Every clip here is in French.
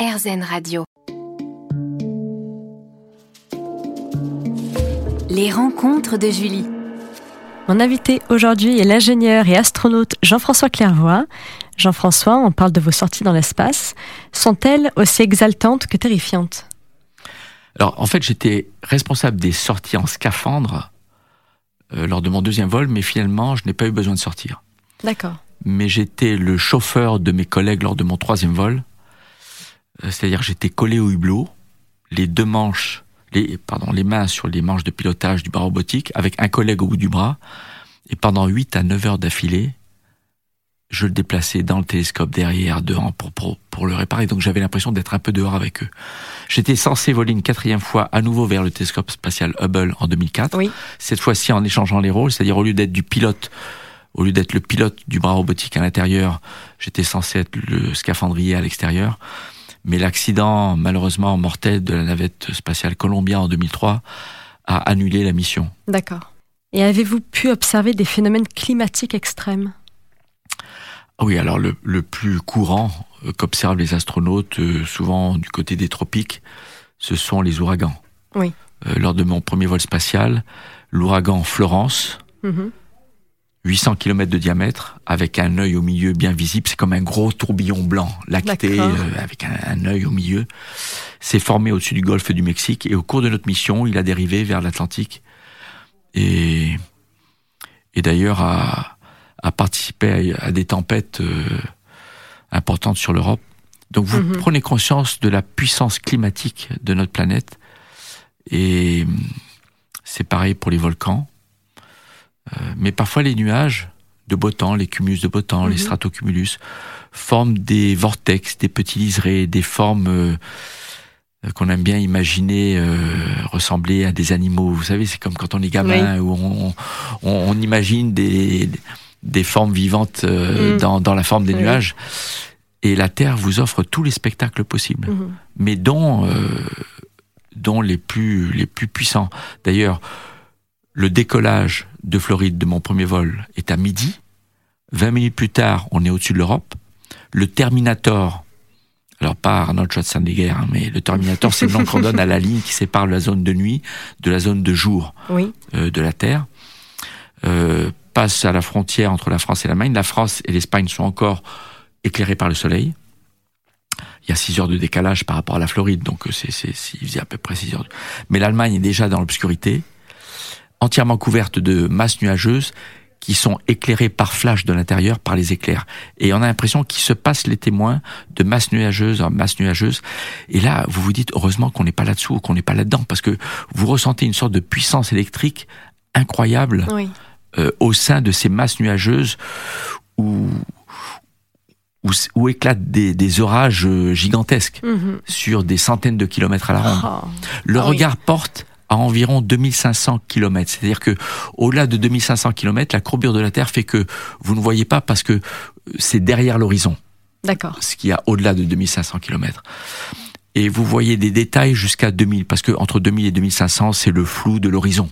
RZN Radio. Les rencontres de Julie. Mon invité aujourd'hui est l'ingénieur et astronaute Jean-François Clairvoy. Jean-François, on parle de vos sorties dans l'espace. Sont-elles aussi exaltantes que terrifiantes? Alors, en fait, j'étais responsable des sorties en scaphandre euh, lors de mon deuxième vol, mais finalement, je n'ai pas eu besoin de sortir. D'accord. Mais j'étais le chauffeur de mes collègues lors de mon troisième vol. Euh, c'est-à-dire j'étais collé au hublot, les deux manches, les, pardon, les mains sur les manches de pilotage du bras robotique, avec un collègue au bout du bras, et pendant 8 à 9 heures d'affilée, je le déplaçais dans le télescope derrière, devant, pour, pour, pour le réparer. Donc j'avais l'impression d'être un peu dehors avec eux. J'étais censé voler une quatrième fois à nouveau vers le télescope spatial Hubble en 2004. Oui. Cette fois-ci en échangeant les rôles, c'est-à-dire au lieu d'être du pilote, au lieu d'être le pilote du bras robotique à l'intérieur, j'étais censé être le scaphandrier à l'extérieur. Mais l'accident malheureusement mortel de la navette spatiale Columbia en 2003 a annulé la mission. D'accord. Et avez-vous pu observer des phénomènes climatiques extrêmes? Ah Oui, alors le, le plus courant euh, qu'observent les astronautes, euh, souvent du côté des tropiques, ce sont les ouragans. Oui. Euh, lors de mon premier vol spatial, l'ouragan Florence, Mhm. 800 km de diamètre, avec un œil au milieu bien visible. C'est comme un gros tourbillon blanc, lacté, euh, avec un, un œil au milieu. C'est formé au-dessus du golfe du Mexique. Et au cours de notre mission, il a dérivé vers l'Atlantique. Et, et d'ailleurs, a, a participé à, à des tempêtes euh, importantes sur l'Europe. Donc vous Mhm. prenez conscience de la puissance climatique de notre planète. Et c'est pareil pour les volcans. Euh, mais parfois les nuages de beau temps, les cumulus de beau temps, les Mhm. stratocumulus, forment des vortex, des petits liserés, des formes euh, euh, qu'on aime bien imaginer euh, ressembler à des animaux. Vous savez, c'est comme quand on est gamin où on, on, on imagine des, des formes vivantes euh, Mhm. dans, dans la forme des Oui. nuages. Et la Terre vous offre tous les spectacles possibles Mhm. mais dont, dont les, plus, les plus puissants. D'ailleurs, le décollage de Floride de mon premier vol est à midi. 20 minutes plus tard, on est au-dessus de l'Europe. Le Terminator, alors pas Arnold Schwarzenegger, hein, mais le Terminator, c'est le nom qu'on donne à la ligne qui sépare la zone de nuit de la zone de jour Oui. euh, de la Terre, euh, passe à la frontière entre la France et l'Allemagne. La France et l'Espagne sont encore éclairées par le soleil. Il y a 6 heures de décalage par rapport à la Floride, donc euh, c'est, c'est, c'est- il faisait à peu près 6 heures. Mais l'Allemagne est déjà dans l'obscurité, entièrement couverte de masses nuageuses qui sont éclairées par flash de l'intérieur par les éclairs. Et on a l'impression qu'ils se passent les témoins de masses nuageuses en masses nuageuses. Et là, vous vous dites heureusement qu'on n'est pas là-dessous, ou qu'on n'est pas là-dedans, parce que vous ressentez une sorte de puissance électrique incroyable Oui. euh, au sein de ces masses nuageuses où, où, où éclatent des, des orages euh, gigantesques Mhm. sur des centaines de kilomètres à la ronde. Oh. Le Ah oui. regard porte à environ 2500 kilomètres. C'est-à-dire que au-delà de 2500 kilomètres, la courbure de la Terre fait que vous ne voyez pas parce que euh, c'est derrière l'horizon, D'accord. ce qu'il y a au-delà de 2500 kilomètres. Et vous voyez des détails jusqu'à 2000, parce que entre 2000 et 2500, c'est le flou de l'horizon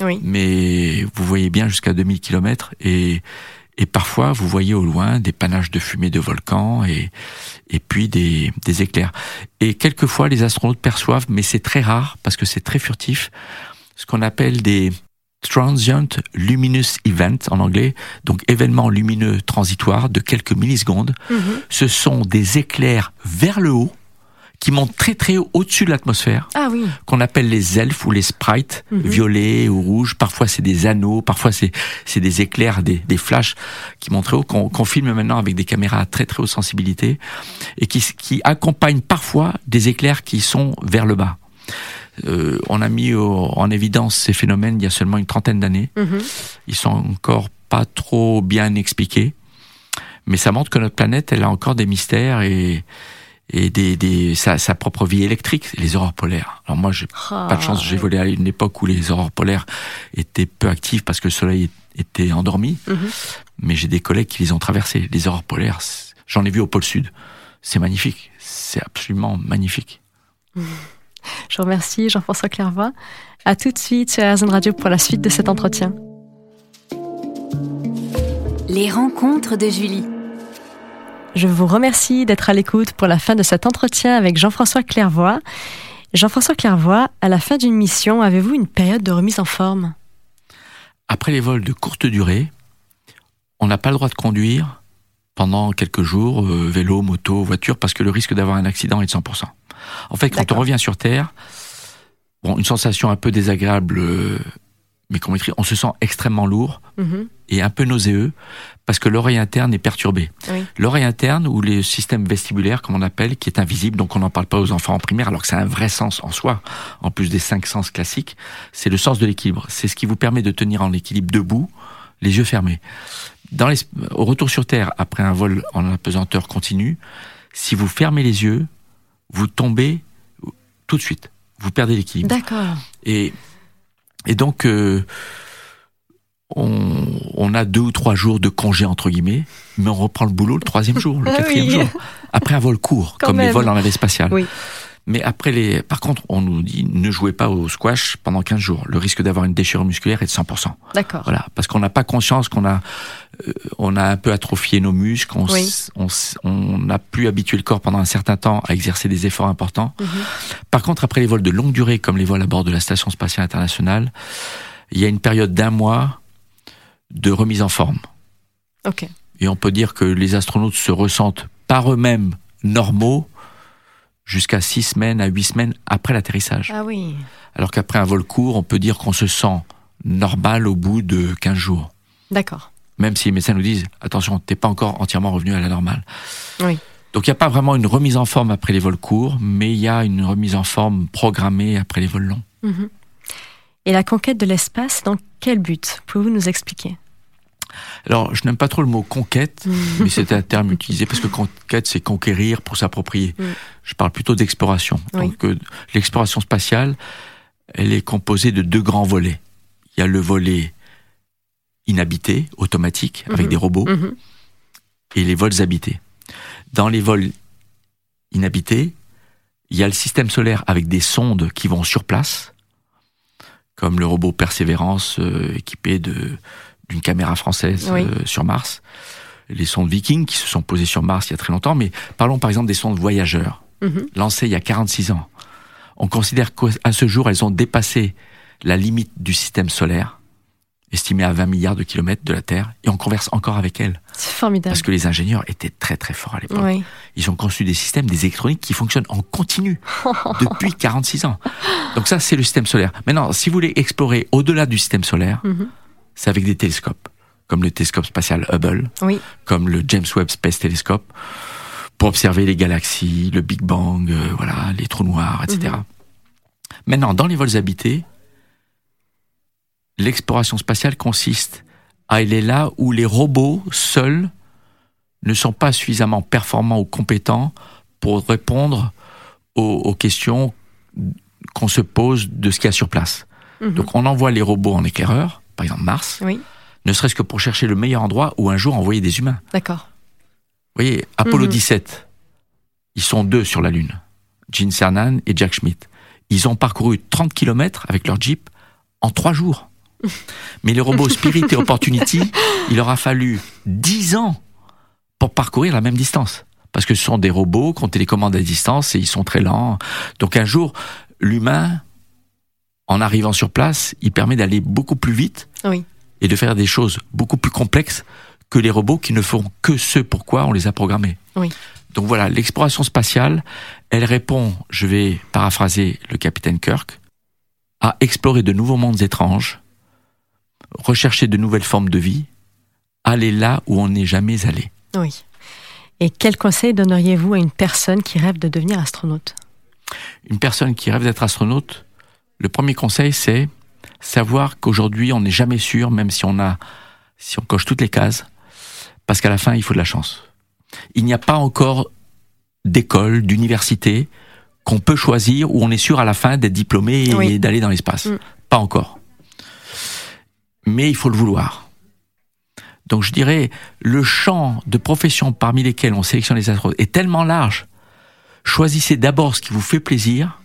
Oui. mais vous voyez bien jusqu'à 2000 km et, et parfois vous voyez au loin des panaches de fumée de volcans et, et puis des, des éclairs. Et quelquefois les astronautes perçoivent, mais c'est très rare parce que c'est très furtif, ce qu'on appelle des transient luminous events en anglais, donc événements lumineux transitoires de quelques millisecondes. Mhm. Ce sont des éclairs vers le haut qui montent très très haut au-dessus de l'atmosphère Ah oui. qu'on appelle les elfes ou les sprites, Mhm. violets ou rouges. Parfois c'est des anneaux, parfois c'est des éclairs, des, des flashs qui montent très haut, qu'on filme maintenant avec des caméras à très très haute sensibilité et qui, qui accompagnent parfois des éclairs qui sont vers le bas. Euh, on a mis au- en évidence ces phénomènes il y a seulement une trentaine d'années. Mhm. Ils sont encore pas trop bien expliqués, mais ça montre que notre planète, elle a encore des mystères et et des, des sa, sa propre vie électrique, les aurores polaires. Alors moi, j'ai Ah, pas de chance, j'ai volé à une époque où les aurores polaires étaient peu actives parce que le soleil était endormi, Mhm. mais j'ai des collègues qui les ont traversées. Les aurores polaires, j'en ai vu au pôle sud. C'est magnifique, c'est absolument magnifique. Je vous remercie Jean-François Clairvoy. À tout de suite sur RZN Radio pour la suite de cet entretien. Les rencontres de Julie. Je vous remercie d'être à l'écoute pour la fin de cet entretien avec Jean-François Clairvoy. Jean-François Clairvoy, à la fin d'une mission, avez-vous une période de remise en forme? Après les vols de courte durée, on n'a pas le droit de conduire pendant quelques jours, euh, vélo, moto, voiture, parce que le risque d'avoir un accident est de 100%. En fait, quand on revient sur Terre, bon, une sensation un peu désagréable, euh, mais qu'on maîtrise, on se sent extrêmement lourd Mhm. et un peu nauséeux parce que l'oreille interne est perturbée. Oui. L'oreille interne ou les systèmes vestibulaires, comme on appelle, qui est invisible, donc on n'en parle pas aux enfants en primaire, alors que c'est un vrai sens en soi, en plus des cinq sens classiques, c'est le sens de l'équilibre. C'est ce qui vous permet de tenir en équilibre debout, les yeux fermés. Dans les, au retour sur Terre, après un vol en apesanteur continue, si vous fermez les yeux, vous tombez tout de suite. Vous perdez l'équilibre. D'accord. Et, et donc, euh, on, on a deux ou trois jours de congé, entre guillemets, mais on reprend le boulot le troisième jour, le Ah quatrième oui. jour. Après un vol court, Quand comme les vols dans la spatiale. Oui. Mais après les, par contre, on nous dit ne jouez pas au squash pendant 15 jours. Le risque d'avoir une déchirure musculaire est de 100%. D'accord. Voilà, parce qu'on n'a pas conscience qu'on a, euh, on a un peu atrophié nos muscles, on, Oui. n'a plus habitué le corps pendant un certain temps à exercer des efforts importants. Mhm. Par contre, après les vols de longue durée, comme les vols à bord de la station spatiale internationale, il y a une période d'un mois de remise en forme. Ok. Et on peut dire que les astronautes se ressentent par eux-mêmes normaux jusqu'à six semaines à huit semaines après l'atterrissage. Ah oui. Alors qu'après un vol court, on peut dire qu'on se sent normal au bout de 15 jours. D'accord. Même si les médecins nous disent, attention, t'es pas encore entièrement revenu à la normale. Oui. Donc il n'y a pas vraiment une remise en forme après les vols courts, mais il y a une remise en forme programmée après les vols longs. Mhm. Et la conquête de l'espace, dans quel but? Pouvez-vous nous expliquer? Alors, je n'aime pas trop le mot conquête, mais c'est un terme utilisé parce que conquête, c'est conquérir pour s'approprier. Mm. Je parle plutôt d'exploration. Oui. Donc, euh, l'exploration spatiale, elle est composée de deux grands volets. Il y a le volet inhabité, automatique, avec Mhm. des robots, Mhm. et les vols habités. Dans les vols inhabités, il y a le système solaire avec des sondes qui vont sur place, comme le robot Persévérance euh, équipé de d'une caméra française Oui. euh, sur Mars, les sondes Viking qui se sont posées sur Mars il y a très longtemps, mais parlons par exemple des sondes voyageurs Mhm. lancées il y a 46 ans. On considère qu'à ce jour, elles ont dépassé la limite du système solaire, estimée à 20 milliards de kilomètres de la Terre, et on converse encore avec elles. C'est formidable. Parce que les ingénieurs étaient très très forts à l'époque. Oui. Ils ont conçu des systèmes, des électroniques qui fonctionnent en continu depuis 46 ans. Donc ça, c'est le système solaire. Maintenant, si vous voulez explorer au-delà du système solaire, Mhm. C'est avec des télescopes, comme le télescope spatial Hubble, Oui. comme le James Webb Space Telescope, pour observer les galaxies, le Big Bang, euh, voilà, les trous noirs, etc. Maintenant, dans les vols habités, l'exploration spatiale consiste à aller là où les robots seuls ne sont pas suffisamment performants ou compétents pour répondre aux, aux questions qu'on se pose de ce qu'il y a sur place. Mhm. Donc on envoie les robots en éclaireur, par exemple Mars, Oui. ne serait-ce que pour chercher le meilleur endroit où un jour envoyer des humains. D'accord. Vous voyez, Apollo Mhm. 17, ils sont deux sur la Lune, Gene Cernan et Jack Schmitt. Ils ont parcouru 30 km avec leur Jeep en trois jours. Mais les robots Spirit et Opportunity, il leur a fallu 10 ans pour parcourir la même distance. Parce que ce sont des robots qu'on télécommande à distance et ils sont très lents. Donc un jour, l'humain, en arrivant sur place, il permet d'aller beaucoup plus vite Oui. et de faire des choses beaucoup plus complexes que les robots qui ne font que ce pourquoi on les a programmés. Oui. Donc voilà, l'exploration spatiale, elle répond, je vais paraphraser le capitaine Kirk, à explorer de nouveaux mondes étranges, rechercher de nouvelles formes de vie, aller là où on n'est jamais allé. Oui. Et quel conseil donneriez-vous à une personne qui rêve de devenir astronaute? Une personne qui rêve d'être astronaute, le premier conseil c'est savoir qu'aujourd'hui on n'est jamais sûr, même si on a, si on coche toutes les cases, parce qu'à la fin il faut de la chance. Il n'y a pas encore d'école, d'université qu'on peut choisir où on est sûr à la fin d'être diplômé et Oui. d'aller dans l'espace. Mm. Pas encore. Mais il faut le vouloir. Donc je dirais, le champ de professions parmi lesquelles on sélectionne les astronautes est tellement large. Choisissez d'abord ce qui vous fait plaisir,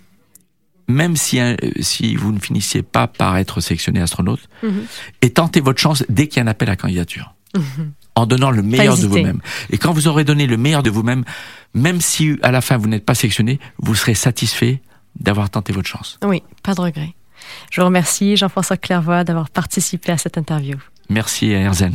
même si, euh, si vous ne finissiez pas par être sélectionné astronaute, Mhm. et tentez votre chance dès qu'il y a un appel à candidature. Mhm. en donnant le meilleur de vous-même. Et quand vous aurez donné le meilleur de vous-même, même si à la fin vous n'êtes pas sélectionné, vous serez satisfait d'avoir tenté votre chance. Oui, pas de regret. Je vous remercie, Jean-François Clairvoy, d'avoir participé à cette interview. Merci à Erzen.